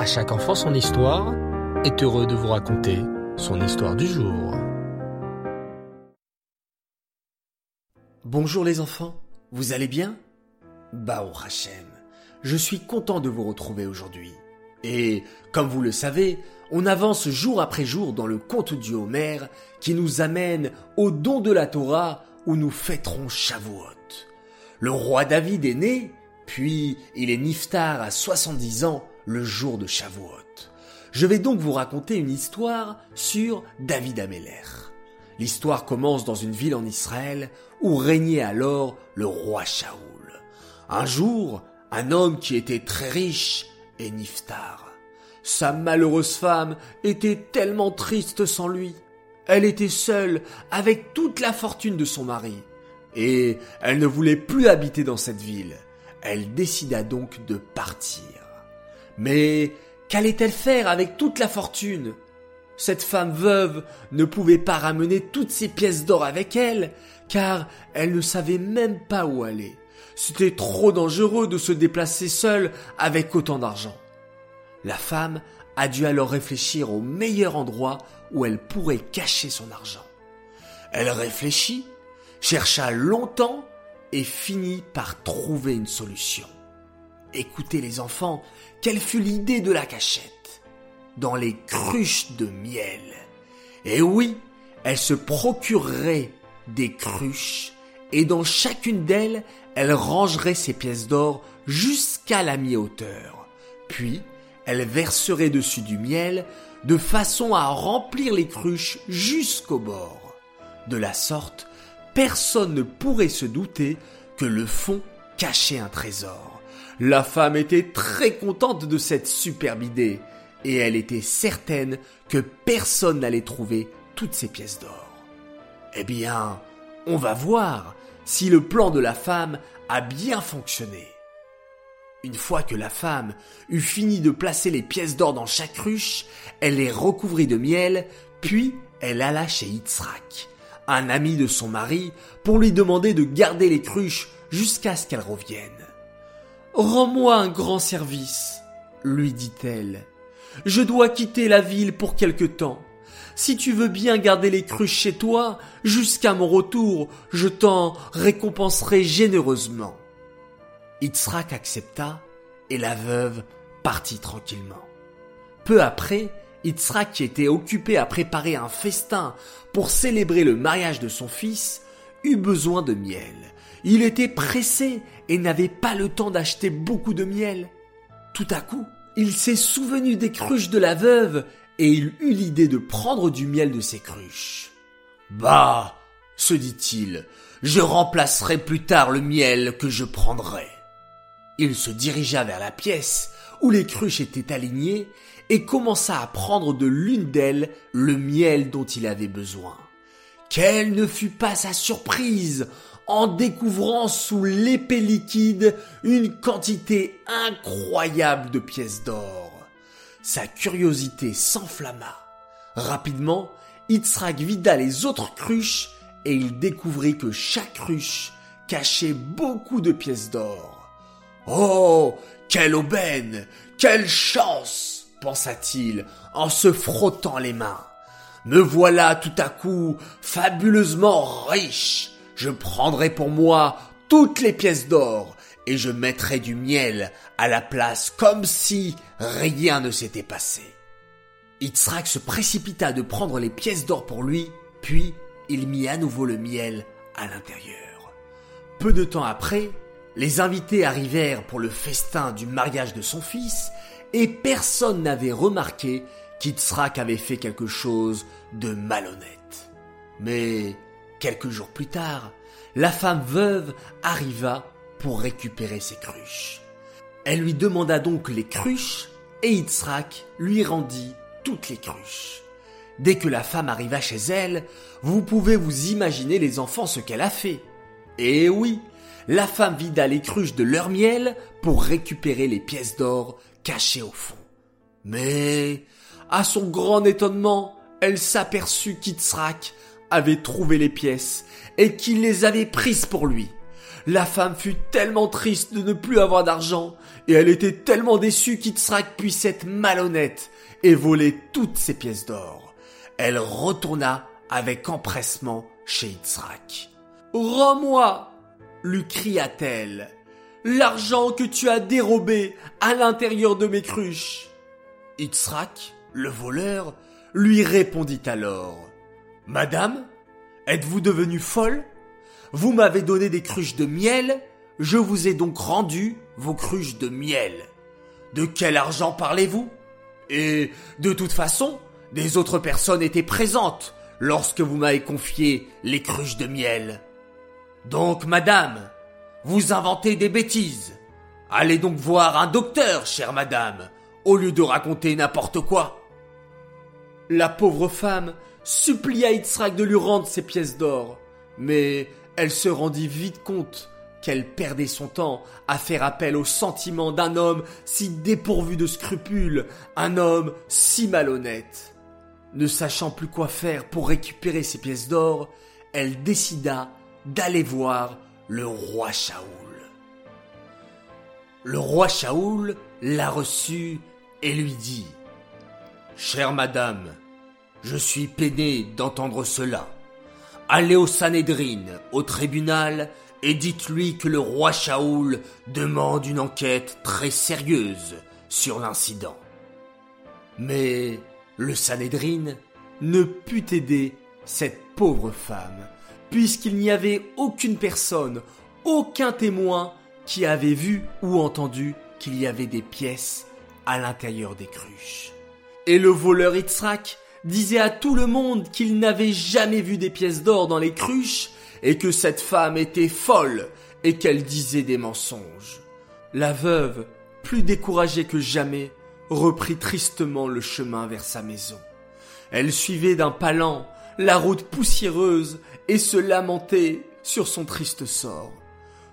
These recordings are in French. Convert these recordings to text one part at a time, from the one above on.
À chaque enfant son histoire est heureux de vous raconter son histoire du jour. Bonjour les enfants, vous allez bien? Bao Hachem, je suis content de vous retrouver aujourd'hui. Et, comme vous le savez, on avance jour après jour dans le conte du Homer qui nous amène au don de la Torah où nous fêterons Shavuot. Le roi David est né, puis il est niftar à 70 ans le jour de Shavuot. Je vais donc vous raconter une histoire sur David Ameller. L'histoire commence dans une ville en Israël où régnait alors le roi Shaoul. Un jour, un homme qui était très riche est niftar. Sa malheureuse femme était tellement triste sans lui. Elle était seule avec toute la fortune de son mari. Et elle ne voulait plus habiter dans cette ville. Elle décida donc de partir. Mais qu'allait-elle faire avec toute la fortune? Cette femme veuve ne pouvait pas ramener toutes ses pièces d'or avec elle, car elle ne savait même pas où aller. C'était trop dangereux de se déplacer seule avec autant d'argent. La femme a dû alors réfléchir au meilleur endroit où elle pourrait cacher son argent. Elle réfléchit, chercha longtemps et finit par trouver une solution. Écoutez les enfants, quelle fut l'idée de la cachette? Dans les cruches de miel. Et oui, elle se procurerait des cruches et dans chacune d'elles, elle rangerait ses pièces d'or jusqu'à la mi-hauteur. Puis, elle verserait dessus du miel de façon à remplir les cruches jusqu'au bord. De la sorte, personne ne pourrait se douter que le fond cachait un trésor. La femme était très contente de cette superbe idée, et elle était certaine que personne n'allait trouver toutes ces pièces d'or. Eh bien, on va voir si le plan de la femme a bien fonctionné. Une fois que la femme eut fini de placer les pièces d'or dans chaque ruche, elle les recouvrit de miel, puis elle alla chez Yitzhak, un ami de son mari, pour lui demander de garder les cruches jusqu'à ce qu'elle revienne. Rends-moi un grand service, lui dit-elle. Je dois quitter la ville pour quelque temps. Si tu veux bien garder les cruches chez toi, jusqu'à mon retour, je t'en récompenserai généreusement. Yitzhak accepta et la veuve partit tranquillement. Peu après, Yitzhak qui était occupé à préparer un festin pour célébrer le mariage de son fils, eut besoin de miel. Il était pressé et n'avait pas le temps d'acheter beaucoup de miel. Tout à coup, il s'est souvenu des cruches de la veuve et il eut l'idée de prendre du miel de ses cruches. Bah, se dit-il, je remplacerai plus tard le miel que je prendrai. Il se dirigea vers la pièce où les cruches étaient alignées et commença à prendre de l'une d'elles le miel dont il avait besoin. Quelle ne fut pas sa surprise en découvrant sous l'épais liquide une quantité incroyable de pièces d'or. Sa curiosité s'enflamma. Rapidement, Yitzhak vida les autres cruches et il découvrit que chaque cruche cachait beaucoup de pièces d'or. Oh, quelle aubaine, quelle chance, pensa-t-il en se frottant les mains. Me voilà tout à coup fabuleusement riche. Je prendrai pour moi toutes les pièces d'or et je mettrai du miel à la place comme si rien ne s'était passé. Yitzhak se précipita de prendre les pièces d'or pour lui, puis il mit à nouveau le miel à l'intérieur. Peu de temps après, les invités arrivèrent pour le festin du mariage de son fils, et personne n'avait remarqué qu'Yitzhak avait fait quelque chose de malhonnête. Mais, quelques jours plus tard, la femme veuve arriva pour récupérer ses cruches. Elle lui demanda donc les cruches et Yitzhak lui rendit toutes les cruches. Dès que la femme arriva chez elle, vous pouvez vous imaginer les enfants ce qu'elle a fait. Et oui, la femme vida les cruches de leur miel pour récupérer les pièces d'or cachées au fond. Mais, à son grand étonnement, elle s'aperçut qu'Yitzhak avait trouvé les pièces et qu'il les avait prises pour lui. La femme fut tellement triste de ne plus avoir d'argent, et elle était tellement déçue qu'Itsrak puisse être malhonnête et voler toutes ses pièces d'or. Elle retourna avec empressement chez Yitzhak. Rends-moi lui cria-t-elle, l'argent que tu as dérobé à l'intérieur de mes cruches. Yitzhak, le voleur, lui répondit alors, Madame, êtes-vous devenue folle? Vous m'avez donné des cruches de miel, je vous ai donc rendu vos cruches de miel. De quel argent parlez-vous? Et de toute façon, des autres personnes étaient présentes lorsque vous m'avez confié les cruches de miel. Donc, madame, vous inventez des bêtises. Allez donc voir un docteur, chère madame, au lieu de raconter n'importe quoi. La pauvre femme supplia Yitzhak de lui rendre ses pièces d'or, mais elle se rendit vite compte qu'elle perdait son temps à faire appel aux sentiments d'un homme si dépourvu de scrupules, un homme si malhonnête. Ne sachant plus quoi faire pour récupérer ses pièces d'or, elle décida d'aller voir le roi Shaoul. Le roi Shaoul la reçut et lui dit Chère madame, je suis peiné d'entendre cela. Allez au Sanhedrin, au tribunal, et dites-lui que le roi Shaoul demande une enquête très sérieuse sur l'incident. Mais le Sanhedrin ne put aider cette pauvre femme, puisqu'il n'y avait aucune personne, aucun témoin qui avait vu ou entendu qu'il y avait des pièces à l'intérieur des cruches. Et le voleur Itzrak disait à tout le monde qu'il n'avait jamais vu des pièces d'or dans les cruches et que cette femme était folle et qu'elle disait des mensonges. La veuve, plus découragée que jamais, reprit tristement le chemin vers sa maison. Elle suivait d'un pas lent la route poussiéreuse et se lamentait sur son triste sort.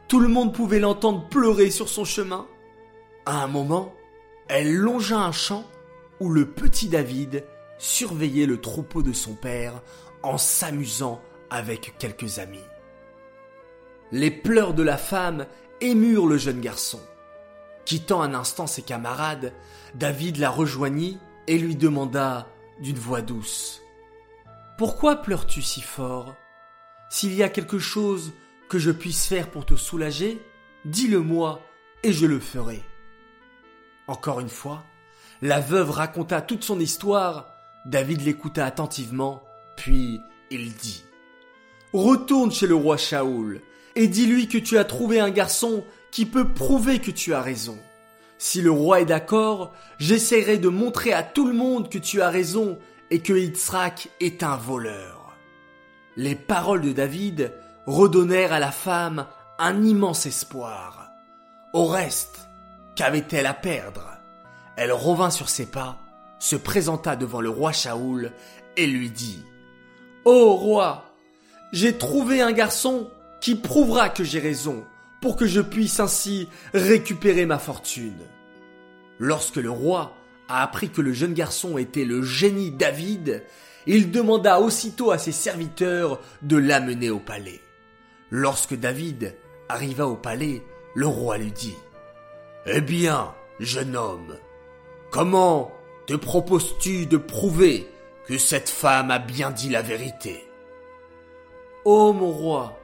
Tout le monde pouvait l'entendre pleurer sur son chemin. À un moment, elle longea un champ où le petit David surveillait le troupeau de son père en s'amusant avec quelques amis. Les pleurs de la femme émurent le jeune garçon. Quittant un instant ses camarades, David la rejoignit et lui demanda d'une voix douce. Pourquoi pleures-tu si fort? S'il y a quelque chose que je puisse faire pour te soulager, dis-le-moi et je le ferai. Encore une fois, la veuve raconta toute son histoire, David l'écouta attentivement, puis il dit Retourne chez le roi Shaoul et dis-lui que tu as trouvé un garçon qui peut prouver que tu as raison. Si le roi est d'accord, j'essaierai de montrer à tout le monde que tu as raison et que Yitzhak est un voleur. Les paroles de David redonnèrent à la femme un immense espoir. Au reste, qu'avait-elle à perdre? Elle revint sur ses pas, se présenta devant le roi Shaoul et lui dit Ô roi, j'ai trouvé un garçon qui prouvera que j'ai raison pour que je puisse ainsi récupérer ma fortune. Lorsque le roi a appris que le jeune garçon était le génie David, il demanda aussitôt à ses serviteurs de l'amener au palais. Lorsque David arriva au palais, le roi lui dit Eh bien, jeune homme, comment te proposes-tu de prouver que cette femme a bien dit la vérité? Oh mon roi,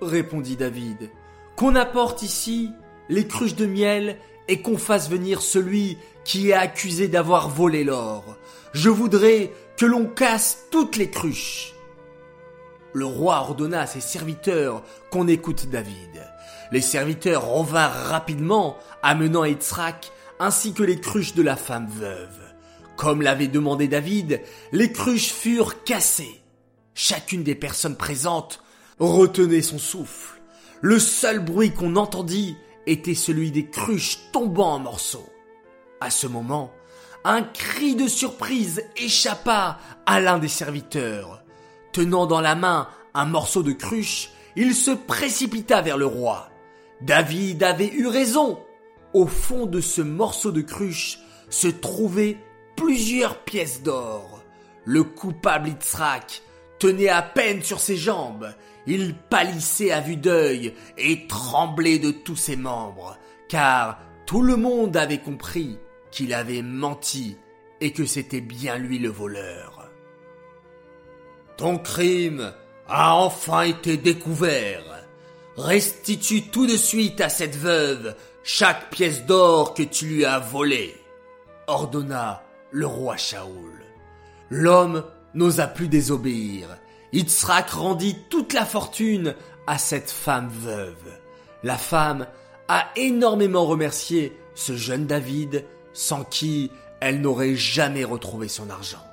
répondit David, qu'on apporte ici les cruches de miel et qu'on fasse venir celui qui est accusé d'avoir volé l'or. Je voudrais que l'on casse toutes les cruches. Le roi ordonna à ses serviteurs qu'on écoute David. Les serviteurs revinrent rapidement, amenant Yitzhak ainsi que les cruches de la femme veuve. Comme l'avait demandé David, les cruches furent cassées. Chacune des personnes présentes retenait son souffle. Le seul bruit qu'on entendit était celui des cruches tombant en morceaux. À ce moment, un cri de surprise échappa à l'un des serviteurs. Tenant dans la main un morceau de cruche, il se précipita vers le roi. David avait eu raison. Au fond de ce morceau de cruche se trouvaient plusieurs pièces d'or. Le coupable Yitzhak tenait à peine sur ses jambes. Il pâlissait à vue d'œil et tremblait de tous ses membres, car tout le monde avait compris qu'il avait menti et que c'était bien lui le voleur. Ton crime a enfin été découvert. Restitue tout de suite à cette veuve chaque pièce d'or que tu lui as volée, ordonna le roi Shaoul. L'homme n'osa plus désobéir. Yitzhak rendit toute la fortune à cette femme veuve. La femme a énormément remercié ce jeune David sans qui elle n'aurait jamais retrouvé son argent.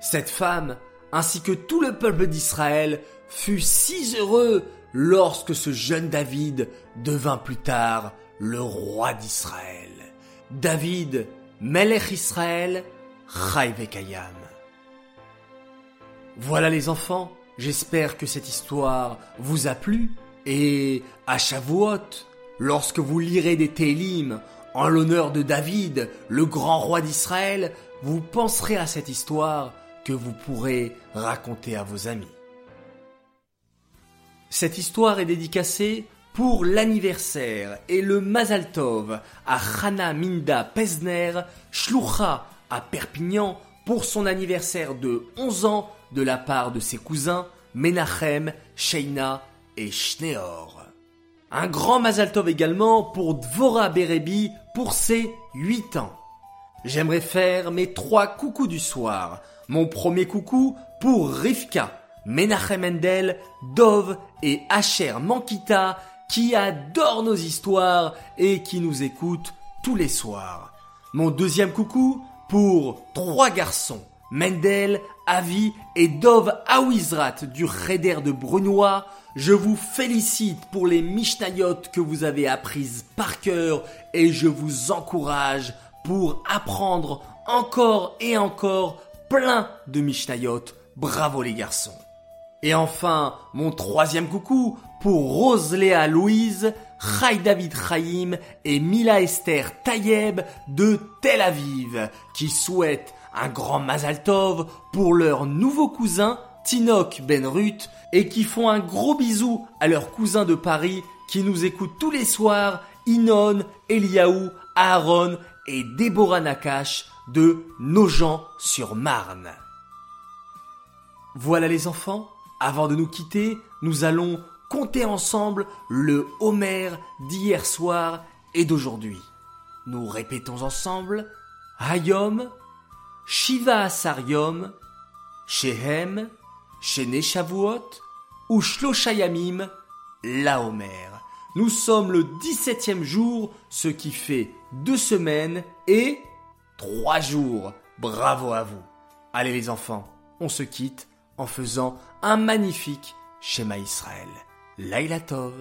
Cette femme, ainsi que tout le peuple d'Israël, fut si heureux lorsque ce jeune David devint plus tard le roi d'Israël. David, Melech Israël, Vekayam. Voilà les enfants, j'espère que cette histoire vous a plu et à Shavuot, lorsque vous lirez des Télim en l'honneur de David, le grand roi d'Israël, vous penserez à cette histoire que vous pourrez raconter à vos amis. Cette histoire est dédicacée pour l'anniversaire et le Mazal Tov à Hana Minda Pesner, Shlucha à Perpignan pour son anniversaire de 11 ans de la part de ses cousins Menachem, Sheina et Shneor. Un grand Mazal Tov également pour Dvora Berebi pour ses 8 ans. J'aimerais faire mes trois coucous du soir. Mon premier coucou pour Rivka, Menachem Mendel, Dov et Asher Mankita qui adorent nos histoires et qui nous écoutent tous les soirs. Mon deuxième coucou pour trois garçons, Mendel, Avi et Dov Awizrat du Raider de Brunois. Je vous félicite pour les Mishnayot que vous avez apprises par cœur et je vous encourage pour apprendre encore et encore plein de Mishnayot. Bravo les garçons. Et enfin, mon troisième coucou pour Rose Léa Louise, Chai David Chaim et Mila Esther Tayeb de Tel Aviv, qui souhaitent un grand Mazal Tov pour leur nouveau cousin Tinok Ben Ruth et qui font un gros bisou à leur cousin de Paris qui nous écoute tous les soirs, Inon, Eliaou, Aaron et Déborah Nakash de Nogent-sur-Marne. Voilà les enfants, avant de nous quitter, nous allons compter ensemble le Homer d'hier soir et d'aujourd'hui. Nous répétons ensemble Hayom, Shiva Asariom, Shehem, Shene Shavuot ou la Homer. Nous sommes le 17e jour, ce qui fait deux semaines et trois jours. Bravo à vous. Allez les enfants, on se quitte en faisant un magnifique schéma Israël. Laila Tov.